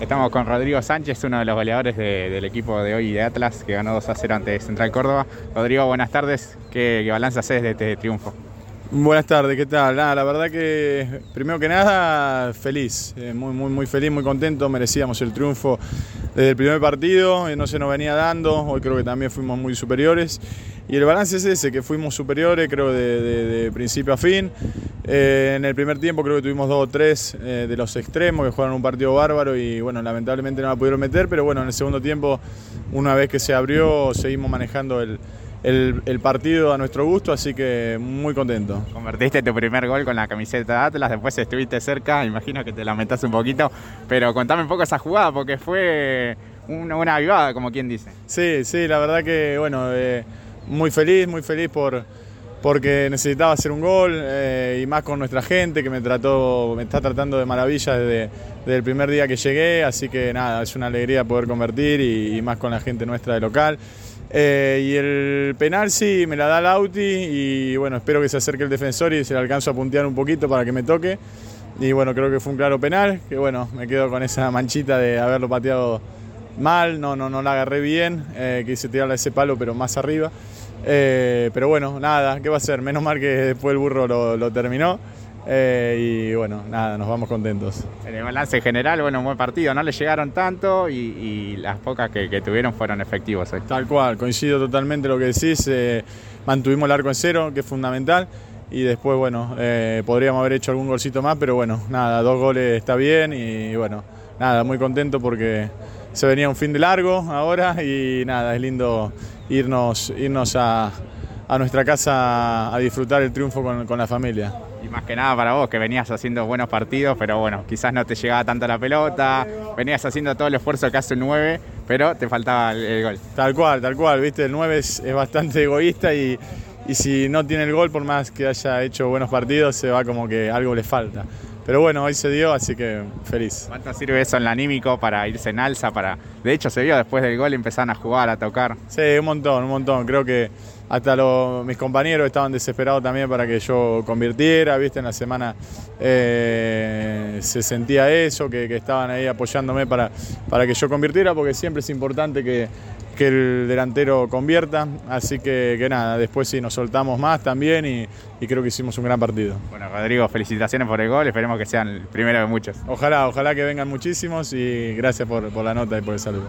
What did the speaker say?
Estamos con Rodrigo Sánchez, uno de los goleadores de- del equipo de hoy de Atlas, que ganó 2 a 0 ante Central Córdoba. Rodrigo, buenas tardes. ¿Qué, qué balance haces de este triunfo? Buenas tardes, ¿qué tal? Nada, la verdad que primero que nada feliz, eh, muy, muy, feliz, muy contento, merecíamos el triunfo desde el primer partido, eh, no se nos venía dando, hoy creo que también fuimos muy superiores y el balance es ese, que fuimos superiores creo de principio a fin. Eh, en el primer tiempo creo que tuvimos dos o tres eh, de los extremos que jugaron un partido bárbaro y bueno, lamentablemente no la pudieron meter, pero bueno, en el segundo tiempo, una vez que se abrió, seguimos manejando el, el- el partido a nuestro gusto, así que muy contento. Convertiste tu primer gol con la camiseta de Atlas, después estuviste cerca, imagino que te lamentás un poquito, pero contame un poco esa jugada, porque fue una, una avivada, como quien dice. Sí, sí, la verdad que bueno, eh, muy feliz, muy feliz por porque necesitaba hacer un gol eh, y más con nuestra gente que me trató, me está tratando de maravilla desde, el primer día que llegué, así que nada, es una alegría poder convertir y, más con la gente nuestra de local. Eh, y el penal sí, me la da Lauti y bueno, espero que se acerque el defensor y se le alcanzo a puntear un poquito para que me toque. Y bueno, creo que fue un claro penal, que bueno, me quedo con esa manchita de haberlo pateado mal, no, no, no la agarré bien, eh, quise tirarle ese palo pero más arriba. Eh, pero bueno, nada, ¿qué va a ser? Menos mal que después el burro lo, lo terminó. Eh, y bueno, nada, nos vamos contentos. En el balance general, bueno, un buen partido, no le llegaron tanto y, y las pocas que, que tuvieron fueron efectivos hoy. Tal cual, coincido totalmente lo que decís. eh, mantuvimos el arco en cero, que es fundamental. Y después, bueno, eh, podríamos haber hecho algún golcito más, pero bueno, nada, dos goles está bien y bueno, nada, muy contento porque se venía un fin de largo ahora y nada, es lindo irnos, irnos a, a nuestra casa a disfrutar el triunfo con, con la familia. Y más que nada para vos, que venías haciendo buenos partidos, pero bueno, quizás no te llegaba tanto la pelota, venías haciendo todo el esfuerzo que hace un 9, pero te faltaba el, el gol. Tal cual, tal cual, viste, el 9 es, es bastante egoísta y, y si no tiene el gol, por más que haya hecho buenos partidos, se va como que algo le falta. Pero bueno, hoy se dio, así que feliz. ¿Cuánto sirve eso en el anímico para irse en alza? Para... De hecho, se vio después del gol, empezaron a jugar, a tocar. Sí, un montón, un montón. Creo que hasta los- mis compañeros estaban desesperados también para que yo convirtiera, viste, en la semana eh, se sentía eso, que, que estaban ahí apoyándome para, para que yo convirtiera, porque siempre es importante que, que el delantero convierta. Así que, que nada, después sí nos soltamos más también y, y creo que hicimos un gran partido. Bueno, Rodrigo, felicitaciones por el gol, esperemos que sean el primero de muchos. Ojalá, ojalá que vengan muchísimos y gracias por, por la nota y por el saludo.